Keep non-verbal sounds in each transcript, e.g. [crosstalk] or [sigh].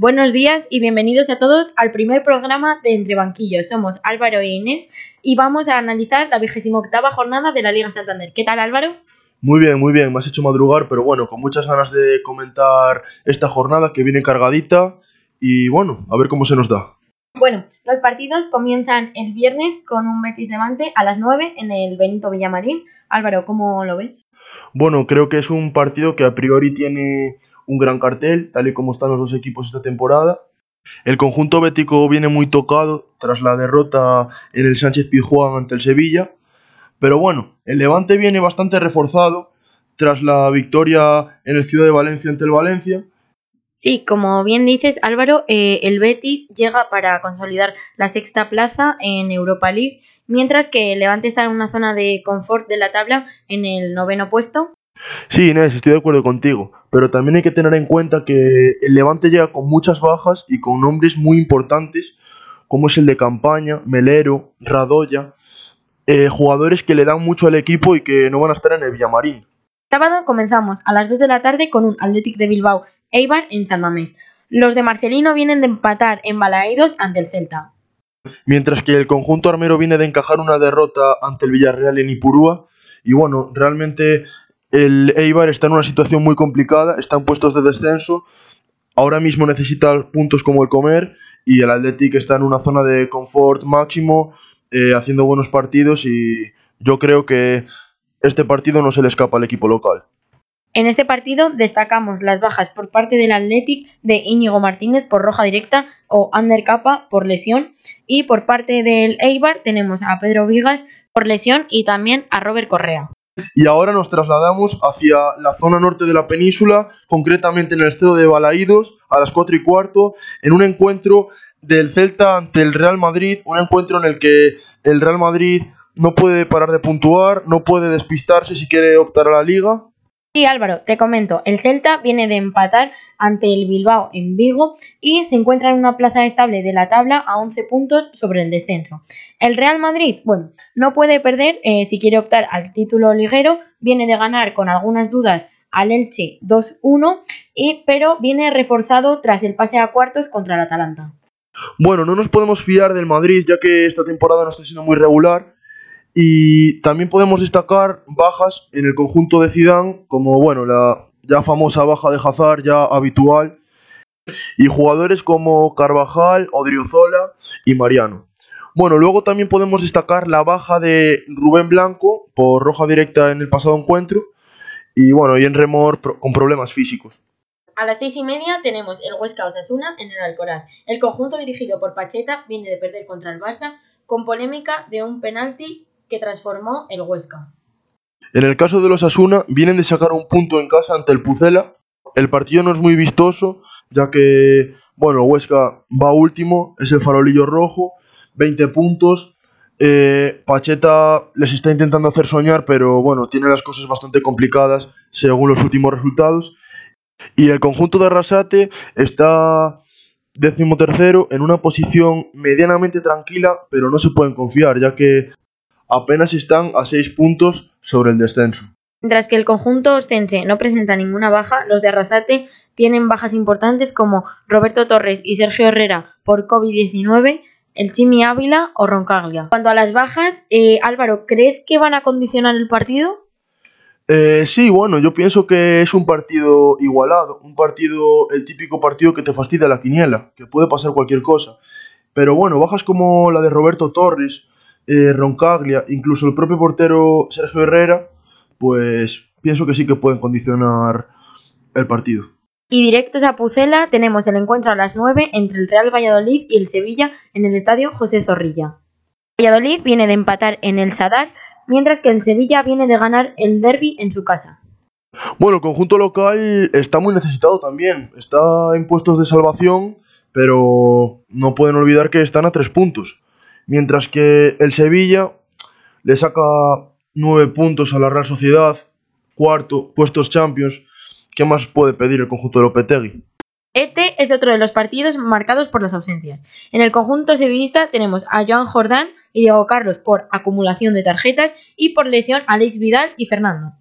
Buenos días y bienvenidos a todos al primer programa de Entre Banquillos. Somos Álvaro e Inés y vamos a analizar la vigésima octava jornada de la Liga Santander. ¿Qué tal Álvaro? Muy bien, muy bien, me has hecho madrugar, pero bueno, con muchas ganas de comentar esta jornada que viene cargadita y bueno, a ver cómo se nos da. Bueno, los partidos comienzan el viernes con un Betis Levante a las 9 en el Benito Villamarín. Álvaro, ¿cómo lo ves? Bueno, creo que es un partido que a priori tiene un gran cartel, tal y como están los dos equipos esta temporada. El conjunto bético viene muy tocado tras la derrota en el Sánchez Pizjuán ante el Sevilla, pero bueno, el Levante viene bastante reforzado tras la victoria en el Ciudad de Valencia ante el Valencia. Sí, como bien dices Álvaro, eh, el Betis llega para consolidar la sexta plaza en Europa League, mientras que el Levante está en una zona de confort de la tabla en el noveno puesto. Sí, Inés, estoy de acuerdo contigo, pero también hay que tener en cuenta que el Levante llega con muchas bajas y con nombres muy importantes, como es el de Campaña, Melero, Radoya, eh, jugadores que le dan mucho al equipo y que no van a estar en el Villamarín. Sábado comenzamos a las 2 de la tarde con un Athletic de Bilbao Eibar en San Mamés. Los de Marcelino vienen de empatar en Balaídos ante el Celta. Mientras que el conjunto armero viene de encajar una derrota ante el Villarreal en Ipurúa. Y bueno, realmente el Eibar está en una situación muy complicada, está en puestos de descenso, ahora mismo necesita puntos como el comer y el Athletic está en una zona de confort máximo, eh, haciendo buenos partidos y yo creo que este partido no se le escapa al equipo local. En este partido destacamos las bajas por parte del Athletic de Íñigo Martínez por roja directa o Ander Capa por lesión y por parte del Eibar tenemos a Pedro Vigas por lesión y también a Robert Correa. Y ahora nos trasladamos hacia la zona norte de la península, concretamente en el estado de Balaídos, a las 4 y cuarto, en un encuentro del Celta ante el Real Madrid, un encuentro en el que el Real Madrid no puede parar de puntuar, no puede despistarse si quiere optar a la liga. Sí, Álvaro, te comento, el Celta viene de empatar ante el Bilbao en Vigo y se encuentra en una plaza estable de la tabla a 11 puntos sobre el descenso. El Real Madrid, bueno, no puede perder eh, si quiere optar al título liguero, viene de ganar con algunas dudas al Elche 2-1, pero viene reforzado tras el pase a cuartos contra el Atalanta. Bueno, no nos podemos fiar del Madrid ya que esta temporada no está siendo muy regular y también podemos destacar bajas en el conjunto de Zidane, como bueno, la ya famosa baja de Hazard, ya habitual, y jugadores como Carvajal, Odriozola y Mariano. Bueno, luego también podemos destacar la baja de Rubén Blanco por roja directa en el pasado encuentro y bueno, y en remor con problemas físicos. A las seis y media tenemos el Huesca Osasuna en el Alcoraz. El conjunto dirigido por Pacheta viene de perder contra el Barça con polémica de un penalti que transformó el Huesca. En el caso de los Asuna, vienen de sacar un punto en casa ante el Pucela. El partido no es muy vistoso, ya que, bueno, Huesca va último, es el farolillo rojo, 20 puntos. Eh, Pacheta les está intentando hacer soñar, pero bueno, tiene las cosas bastante complicadas según los últimos resultados. Y el conjunto de Arrasate está decimotercero en una posición medianamente tranquila, pero no se pueden confiar, ya que apenas están a 6 puntos sobre el descenso. Mientras que el conjunto ostense no presenta ninguna baja, los de Arrasate tienen bajas importantes como Roberto Torres y Sergio Herrera por COVID-19, el Chimi Ávila o Roncaglia. Cuanto a las bajas, eh, Álvaro, ¿crees que van a condicionar el partido? Eh, sí, bueno, yo pienso que es un partido igualado, un partido, el típico partido que te fastidia la quiniela, que puede pasar cualquier cosa. Pero bueno, bajas como la de Roberto Torres eh, Roncaglia, incluso el propio portero Sergio Herrera, pues pienso que sí que pueden condicionar el partido. Y directos a Pucela tenemos el encuentro a las 9 entre el Real Valladolid y el Sevilla en el estadio José Zorrilla. Valladolid viene de empatar en el Sadar, mientras que el Sevilla viene de ganar el derby en su casa. Bueno, el conjunto local está muy necesitado también. Está en puestos de salvación, pero no pueden olvidar que están a tres puntos. Mientras que el Sevilla le saca nueve puntos a la Real Sociedad, cuarto, puestos Champions. ¿Qué más puede pedir el conjunto de Lopetegui? Este es otro de los partidos marcados por las ausencias. En el conjunto sevillista tenemos a Joan Jordán y Diego Carlos por acumulación de tarjetas y por lesión a Alex Vidal y Fernando.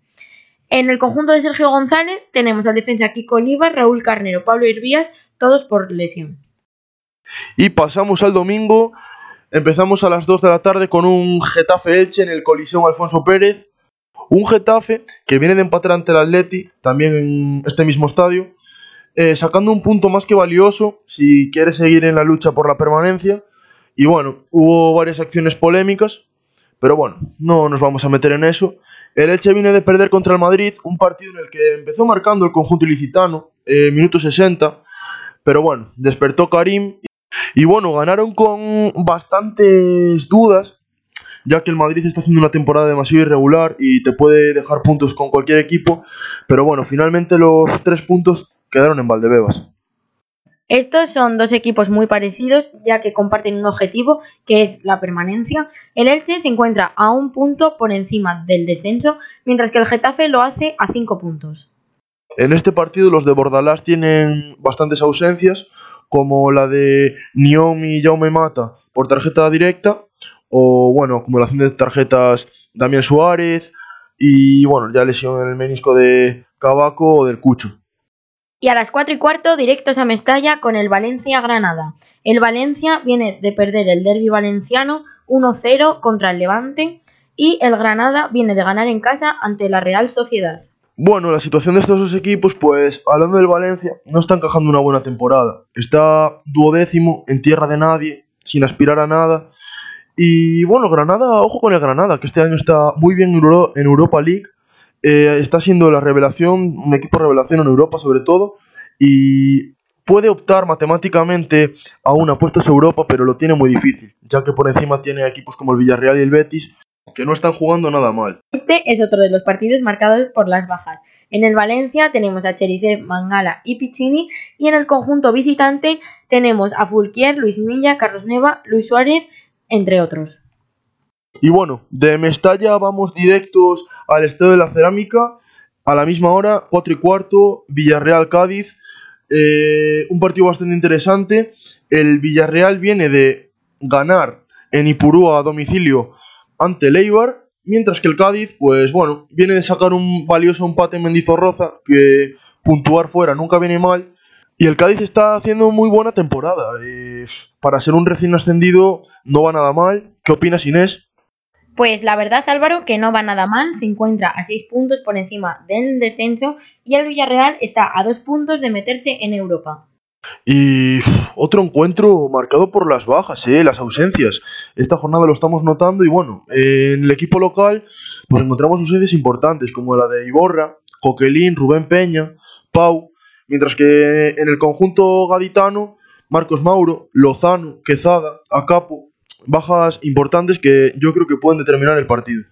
En el conjunto de Sergio González tenemos al defensa Kiko Oliva, Raúl Carnero, Pablo Irvías todos por lesión. Y pasamos al domingo. Empezamos a las 2 de la tarde con un Getafe Elche en el Coliseum Alfonso Pérez. Un Getafe que viene de empatar ante el Atleti, también en este mismo estadio, eh, sacando un punto más que valioso si quiere seguir en la lucha por la permanencia. Y bueno, hubo varias acciones polémicas, pero bueno, no nos vamos a meter en eso. El Elche viene de perder contra el Madrid, un partido en el que empezó marcando el conjunto ilicitano, eh, minuto 60, pero bueno, despertó Karim y bueno, ganaron con bastantes dudas, ya que el Madrid está haciendo una temporada demasiado irregular y te puede dejar puntos con cualquier equipo, pero bueno, finalmente los tres puntos quedaron en Valdebebas. Estos son dos equipos muy parecidos, ya que comparten un objetivo, que es la permanencia. El Elche se encuentra a un punto por encima del descenso, mientras que el Getafe lo hace a cinco puntos. En este partido los de Bordalás tienen bastantes ausencias, como la de Niomi y Jaume Mata por tarjeta directa, o bueno, acumulación de tarjetas Damián Suárez, y bueno, ya lesión en el menisco de Cabaco o del Cucho. Y a las 4 y cuarto, directos a Mestalla con el Valencia-Granada. El Valencia viene de perder el derby valenciano 1-0 contra el Levante y el Granada viene de ganar en casa ante la Real Sociedad. Bueno, la situación de estos dos equipos, pues hablando del Valencia, no está encajando una buena temporada. Está duodécimo en tierra de nadie, sin aspirar a nada. Y bueno, Granada, ojo con el Granada, que este año está muy bien en Europa League eh, está siendo la revelación, un equipo revelación en Europa sobre todo, y puede optar matemáticamente a una puesta en Europa, pero lo tiene muy difícil, ya que por encima tiene equipos como el Villarreal y el Betis, que no están jugando nada mal. Este es otro de los partidos marcados por las bajas. En el Valencia tenemos a Cherisev, Mangala y Piccini, y en el conjunto visitante tenemos a Fulquier, Luis Milla, Carlos Neva, Luis Suárez, entre otros. Y bueno, de Mestalla vamos directos al Estadio de la Cerámica a la misma hora, 4 y cuarto, Villarreal-Cádiz. Eh, un partido bastante interesante. El Villarreal viene de ganar en Ipurúa a domicilio ante el mientras que el Cádiz, pues bueno, viene de sacar un valioso empate en Mendizorroza, que puntuar fuera nunca viene mal. Y el Cádiz está haciendo muy buena temporada. Eh, para ser un recién ascendido no va nada mal. ¿Qué opinas, Inés? Pues la verdad, Álvaro, que no va nada mal, se encuentra a 6 puntos por encima del descenso y el Villarreal está a 2 puntos de meterse en Europa. Y otro encuentro marcado por las bajas, ¿eh? las ausencias. Esta jornada lo estamos notando y bueno, en el equipo local pues encontramos ausencias importantes como la de Iborra, Coquelín, Rubén Peña, Pau, mientras que en el conjunto gaditano, Marcos Mauro, Lozano, Quezada, Acapo, bajas importantes que yo creo que pueden determinar el partido.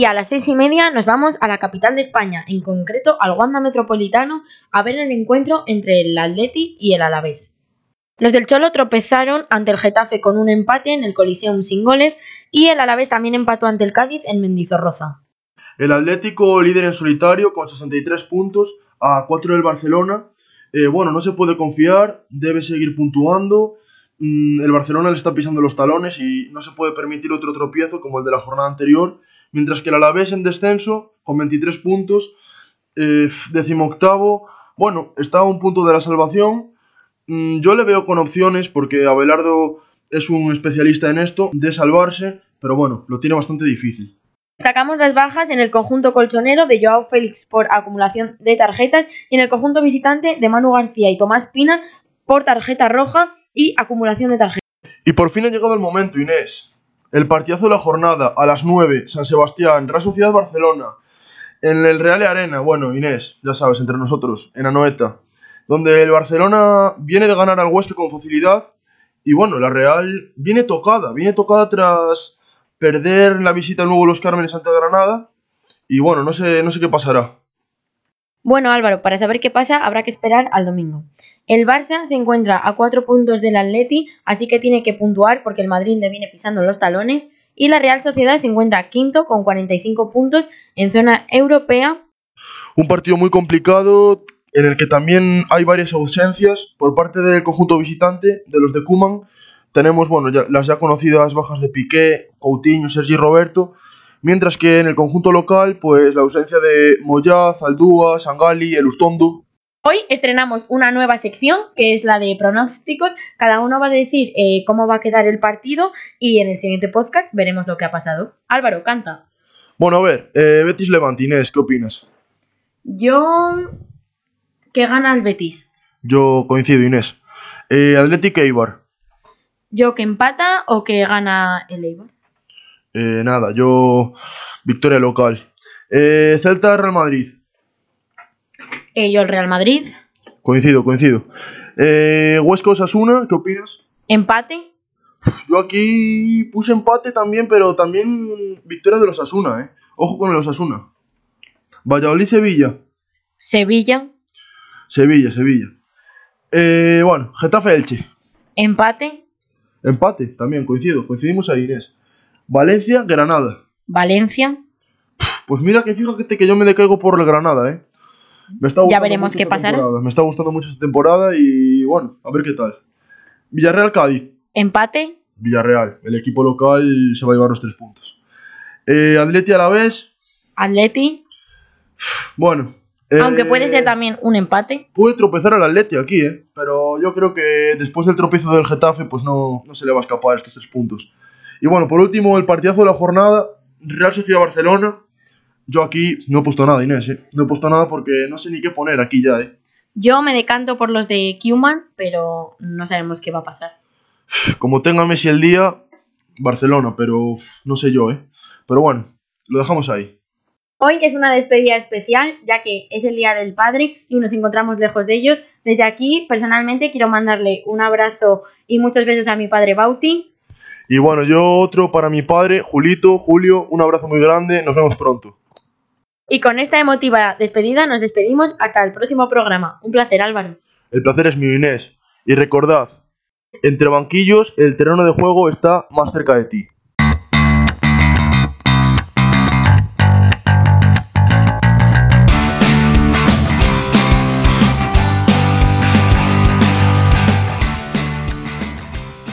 Y a las seis y media nos vamos a la capital de España, en concreto al Wanda Metropolitano, a ver el encuentro entre el Atleti y el Alavés. Los del Cholo tropezaron ante el Getafe con un empate en el Coliseum sin goles y el Alavés también empató ante el Cádiz en Mendizorroza. El Atlético líder en solitario con 63 puntos a 4 del Barcelona. Eh, bueno, no se puede confiar, debe seguir puntuando Mm, el Barcelona le está pisando los talones y no se puede permitir otro tropiezo como el de la jornada anterior, mientras que el Alavés en descenso, con 23 puntos, eh, decimoctavo, bueno, está a un punto de la salvación. Mm, yo le veo con opciones porque Abelardo es un especialista en esto, de salvarse, pero bueno, lo tiene bastante difícil. Destacamos las bajas en el conjunto colchonero de Joao Félix por acumulación de tarjetas y en el conjunto visitante de Manu García y Tomás Pina por tarjeta roja y acumulación de tarjetas. Y por fin ha llegado el momento, Inés. El partidazo de la jornada a las 9, San Sebastián, Real Sociedad Barcelona. En el Real Arena, bueno, Inés, ya sabes, entre nosotros, en Anoeta. Donde el Barcelona viene de ganar al Huesca con facilidad. Y bueno, la Real viene tocada, viene tocada tras perder la visita al nuevo Los Cármenes ante Granada. Y bueno, no sé, no sé qué pasará. Bueno, Álvaro, para saber qué pasa habrá que esperar al domingo. El Barça se encuentra a cuatro puntos del Atleti, así que tiene que puntuar porque el Madrid le viene pisando los talones. Y la Real Sociedad se encuentra quinto con 45 puntos en zona europea. Un partido muy complicado en el que también hay varias ausencias por parte del conjunto visitante de los de Kuman. Tenemos bueno, las ya conocidas bajas de Piqué, Coutinho, Sergi Roberto, mientras que en el conjunto local, pues la ausencia de Moyaz, Aldúa, Sangali, Elustondo Hoy estrenamos una nueva sección que es la de pronósticos. Cada uno va a decir eh, cómo va a quedar el partido y en el siguiente podcast veremos lo que ha pasado. Álvaro, canta. Bueno, a ver, eh, Betis Levante, Inés, ¿qué opinas? Yo que gana el Betis. Yo coincido, Inés. Eh, Atlético Eibar. Yo que empata o que gana el Eibar. Eh, nada, yo victoria local. Eh, Celta Real Madrid. Eh, yo el Real Madrid. Coincido, coincido. Eh, Huesca Osasuna, ¿qué opinas? Empate. Yo aquí puse empate también, pero también victoria de los Asuna, ¿eh? Ojo con el Osasuna. Valladolid Sevilla. Sevilla. Sevilla, Sevilla. Eh, bueno, Getafe Elche. Empate. Empate, también coincido, coincidimos ahí, Inés. Valencia, Granada. Valencia. Pues mira que fíjate que yo me decaigo por el Granada, ¿eh? Me está Ya veremos qué pasará. Me está gustando mucho esta temporada y bueno, a ver qué tal. Villarreal Cádiz. Empate. Villarreal, el equipo local se va a llevar los tres puntos. Eh, Atleti a la vez, Atleti. bueno. eh, Aunque puede ser también un empate. Puede tropezar al Atleti aquí, ¿eh? Pero yo creo que después del tropiezo del Getafe, pues no, no se le va a escapar estos tres puntos. Y bueno, por último, el partidazo de la jornada, Real Sociedad-Barcelona. Yo aquí no he puesto nada, Inés, ¿eh? No he puesto nada porque no sé ni qué poner aquí ya, ¿eh? Yo me decanto por los de Kuman, pero no sabemos qué va a pasar. [sighs] Como tenga Messi el día, Barcelona, pero no sé yo, ¿eh? Pero bueno, lo dejamos ahí. Hoy es una despedida especial, ya que es el Día del Padre y nos encontramos lejos de ellos. Desde aquí, personalmente, quiero mandarle un abrazo y muchos besos a mi padre Bauti. Y bueno, yo otro para mi padre, Julito, Julio, un abrazo muy grande, nos vemos pronto. Y con esta emotiva despedida nos despedimos hasta el próximo programa. Un placer, Álvaro. El placer es mío, Inés. Y recordad, entre banquillos, el terreno de juego está más cerca de ti.